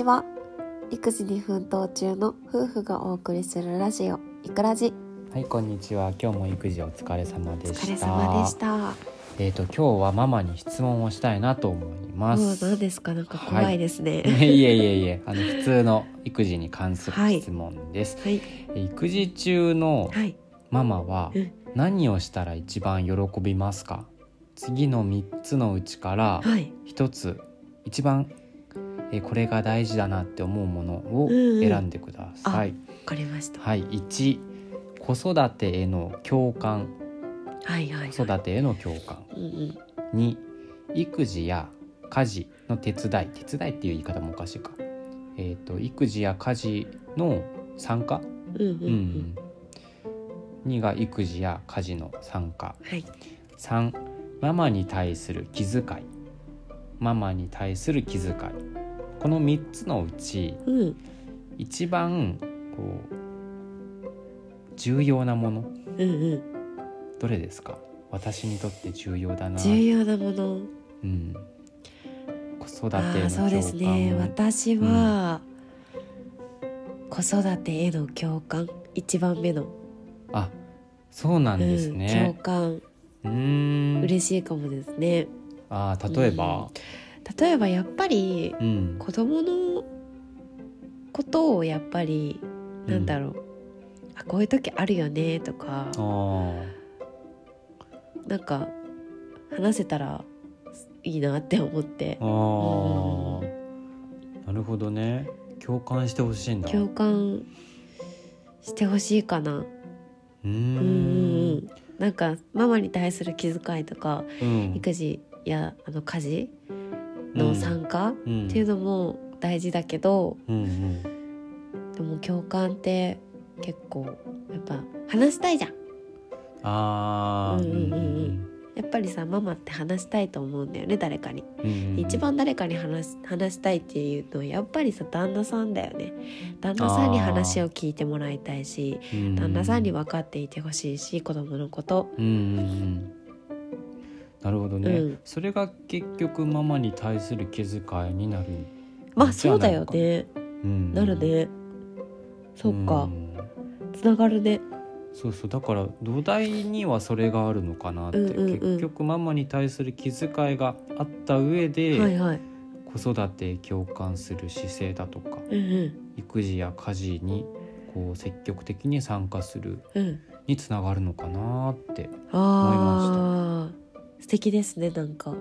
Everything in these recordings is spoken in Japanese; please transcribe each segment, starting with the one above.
ちは。育児に奮闘中の夫婦がお送りするラジオいくらじ。はい、こんにちは。今日も育児お疲れ様おでした。疲れ様でした。えっ、と今日はママに質問をしたいなと思いまもうですか？なんか怖いですね。い。え いえいえいえ、あの普通の育児に関する質問です。はい。育児中のはい。ママはうん。何をしたら一番喜びますか？次の三つのうちからはい。一つ一番えーこれが大事だなって思うものをうんうん。選んでください。わかりました。はい、一子育てへの共感。はいはいはい。子育てへの共感。うんうん。2育児や家事の手伝い。手伝いっていう言い方もおかしいか、えー、と育児や家事の参加、うんうんううんん。2が育児や家事の参加。はい。3ママに対する気遣い。ママに対する気遣いこの3つのうちうん。一番こう重要なものうんうん。どれですか？私にとって重要だな。重要なもの。うん、子育てあの共感ーそうですね。私は、子育てへの共感。一番目の、あそうなんですうん、ね共、感。うーん。嬉しいかもですね。あー例えば、例えばやっぱりうん。子供のことをやっぱりなんだろう、あこういう時あるよねとかなんか話せたらいいなって思って。あー。なるほどね。共感してほしいんだ。共感してほしいかな。うーうんうんうんん。なんかママに対する気遣いとかうん。育児やあの家事の参加うん。っていうのも大事だけど、うんうんでも共感って結構やっぱ話したいじゃん。あー。うんうんうんうん。やっぱりさママって話したいと思うんだよね誰かに、うんうんうん。一番誰かに話し話したいっていうのはやっぱりさ旦那さんだよね。旦那さんに話を聞いてもらいたいしうん。旦那さんに分かっていてほしいし子供のこと。うんうんうんなるほどね、うん。それが結局ママに対する気遣いになる。まあそうだよね。うん。なるね。そっか。ん。つながるね。そうそう。だから土台にはそれがあるのかなって、結局ママに対する気遣いがあった上で、はいはい。子育てへ共感する姿勢だとかうんうん。育児や家事にこう積極的に参加するうん。につながるのかなってあー素敵ですねなんか。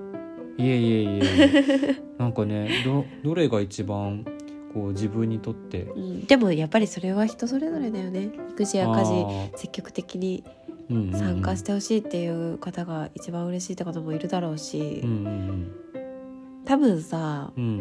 いえいえいえ。なんかねどどれが一番こう自分にとってうん。でもやっぱりそれは人それぞれだよね。育児や家事あ積極的に参加してほしいっていう方が一番嬉しいって方もいるだろうし、うんうん多分さうん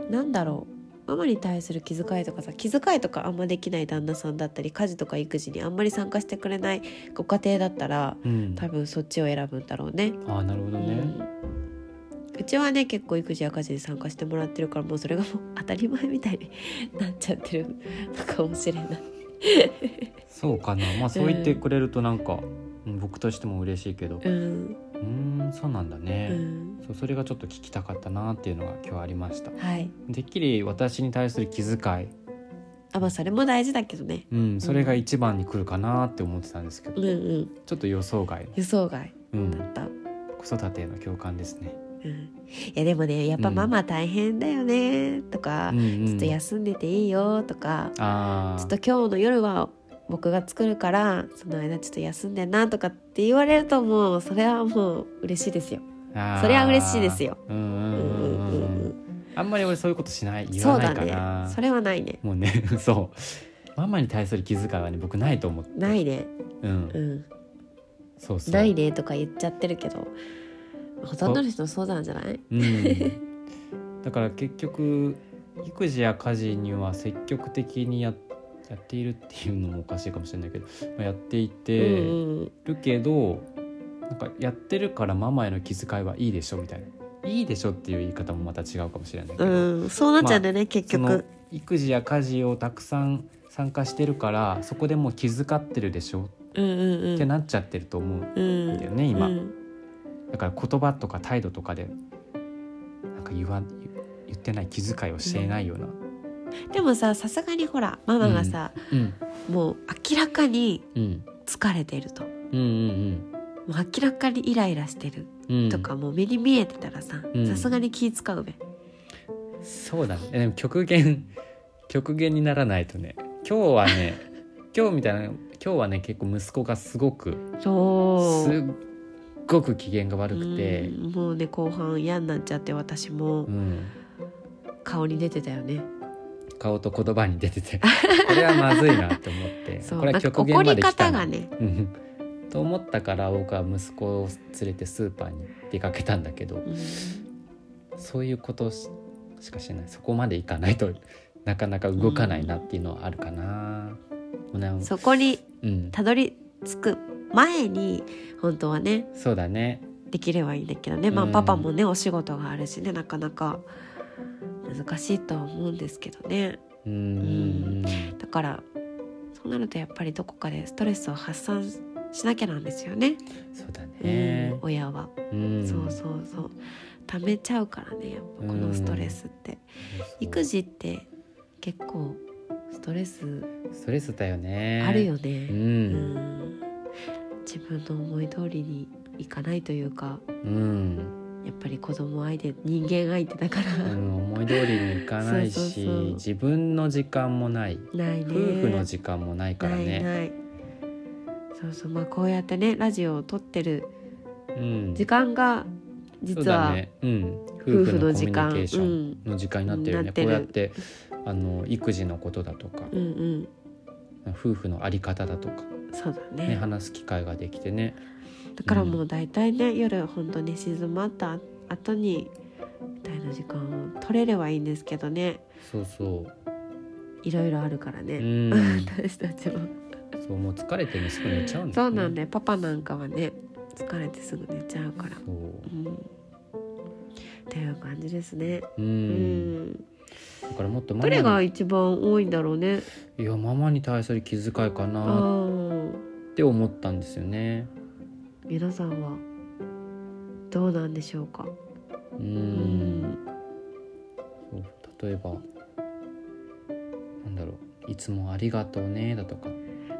うん。なんだろうママに対する気遣いとかさ気遣いとかあんまできない旦那さんだったり家事とか育児にあんまり参加してくれないご家庭だったらうん。多分そっちを選ぶんだろうね。ああなるほどね、うん。うちはね結構育児や家事に参加してもらってるからもうそれがもう当たり前みたいになっちゃってる のかもしれない。そうかな。まあそう言ってくれるとなんか、うん僕としても嬉しいけど。うんそうなんだうね、ん、そうそれがちょっと聞きたかったなっていうのが今日ありました。はい。てっきり私に対する気遣い、あまあそれも大事だけどね。うん、それが一番に来るかなって思ってたんですけど、うん。うんちょっと予想外、予想外。うん。だ、った。子育てへの共感ですね、うん、いやでもねやっぱうん。ママ大変だよねとか、うんうん。ちょっと休んでていいよとか、あちょっと今日の夜は僕が作るからその間ちょっと休んでなとかって言われるともうそれはもう嬉しいですよ。それは嬉しいですよ。うんうんうんうん。あんまり俺そういうことしない。言わないかそうだね。なそれはないね。もうね そう。ママに対する気遣いはね僕ないと思って。ないね。うん、うん。そうそう。ないねとか言っちゃってるけどほとんどの人そうなんじゃない？うん、だから結局育児や家事には積極的にややっているっていうのもおかしいかもしれないけど、まあ、やっていてうんうんるけど、なんかやってるからママへの気遣いはいいでしょみたいな。いいでしょっていう言い方もまた違うかもしれないけど、うん、そうなっちゃうんだよね、結その局育児や家事をたくさん参加してるからそこでもう気遣ってるでしょうんうんうん。ってなっちゃってると思ううんんだよね今、うんだから言葉とか態度とかでなんか言わ言言ってない気遣いをしていないような、でもささすがにほらママがさ、うん。もう明らかにうん、疲れてると。うんうんもう明らかにイライラしてるうん。うんとかもう目に見えてたらさうん。さすがに気使うべ、そうだね。えでも極限極限にならないとね。今日はね 今日みたいな今日はね結構息子がすごくそう。すっごく機嫌が悪くて。うん。もうね後半嫌になっちゃって私もうん、顔に出てたよね顔と言葉に出ててこれはまずいなって思って そうこれは極限まで来たな。怒り方がね。うん。と思ったから僕は息子を連れてスーパーに出かけたんだけどうん。そういうことししかしない。そこまでいかないと なかなか動かないなっていうのはあるかな。もうねそこにうん、たどり着く前に本当はねそうだね。できればいいんだけどね。まあうん。パパもねお仕事があるしねなかなか難しいとは思うんですけどね。うん。うん。だからそうなるとやっぱりどこかでストレスを発散しなきゃなんですよね、そうだうねん、親は、うん。そうそうそう。溜めちゃうからねやっぱこのストレスって、育児って結構ストレスストレスだよね。あるようね、うん。ん。自分の思い通りにいかないというか。うん、やっぱり子供相手人間相手だから、うん、思い通りにいかないしそうそうそう。自分の時間もない。ないね。夫婦の時間もないからないねない。そうそう。まあこうやってねラジオを撮ってるうん。時間が実は、ね。うん、夫婦の時間のコミュニケーションの時間。になってるよね、なってる。こうやってあの育児のことだとか、うんうん。夫婦のあり方だとか、そうだね。ね話す機会ができてね。だからもう大体ね、夜本当に静まった後にみたいな時間を取れればいいんですけどね。そうそいろいろあるからう、うね、ん、私たちも。そうもう疲れてねすぐ寝ちゃうんだそうなんだよ。パパなんかはね疲れてすぐ寝ちゃうから。そう。うん。っていう感じですね。う、うんんだからもっとマどれが一番多いんだろうね。いやママに対する気遣いかあなーって思ったんですよね。皆さんはどうなんでしょうか？ううん。んそう例えばなんだろう。いつもありがとうねだとか。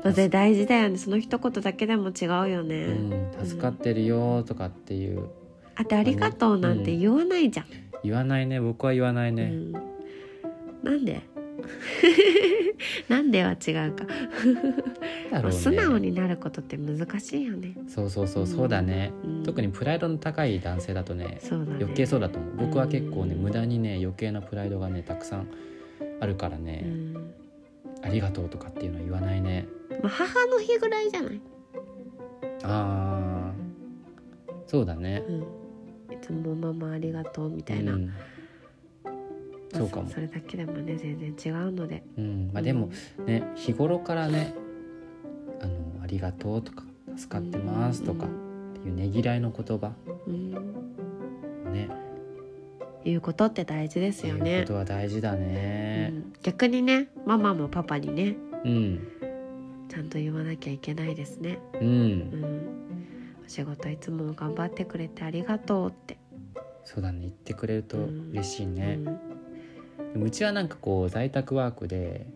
だって大事だよね。その一言だけでも違うよね、うん、助かってるよとかっていう。あとありがとうなんて言わないじゃん、言わないね僕は言わないね、うん、なんで？なんでは違うか、ね。素直になることって難しいよね、そうそうそうそうだね、うん。特にプライドの高い男性だとねそうだね。余計そうだと思う。僕は結構ねうん無駄にね余計なプライドがねたくさんあるからうね、ん。ありがとうとかっていうのは言わないね。まあ、母の日ぐらいじゃない、あー。そうだね。うん、いつもママありがとうみたいな、そうかも。それだけでもね全然違うので、うん。まあ、でもね日頃からねあの「ありがとう」とか「助かってます」とかっていうねぎらいの言葉。うん、ね。言うことって大事ですよ言うねことは大事だうねん、逆にねママもパパにねうん。ちゃんと言わなきゃいけないですね。うん、うん。お仕事いつも頑張ってくれてありがとうって、そうだね。言ってくれると嬉しいね、うん、でもうちはなんかこう在宅ワークで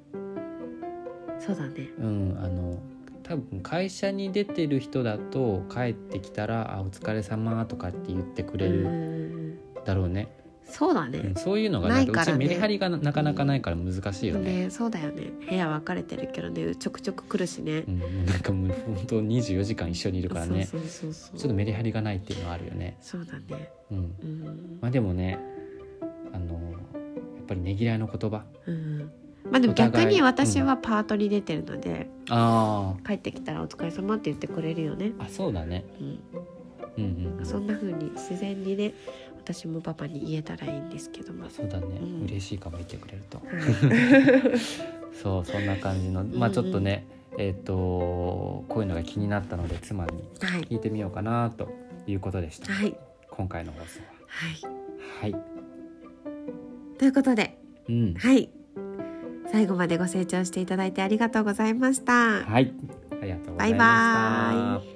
そうだね。うんあの多分会社に出てる人だと帰ってきたら「あお疲れ様とかって言ってくれうるん。だろうね、そうだね。うん、そういうのがなないんかうちからね。はメリハリがななかなかないから難しいよね、ねそうだよね。部屋分かれてるけどね。ちょくちょく来るしね。うん、なんかもう本当24時間一緒にいるからね。そうそうそう。ちょっとメリハリがないっていうのはあるよね。そうだね。うん。うん、まあでもねあのぱりねぎらいの言葉。うん、まあでも逆に私はパートに出てるので、あ帰ってきたら「お疲れ様って言ってくれるよね、ああそうだね。うん、うんうん、うん、そんな風に自然にね私もパパに言えたらいいんですけども。あそうだね、うん。嬉しいかも言ってくれると。はい。そうそんな感じのまあちょっとね、えっ、とこういうのが気になったので妻にはい。聞いてみようかなということでした、はい。今回の放送は。い。ははいということでうん。はい。最後までご清聴していただいてありがとうございました。はい。ありがとうございました。バイバイ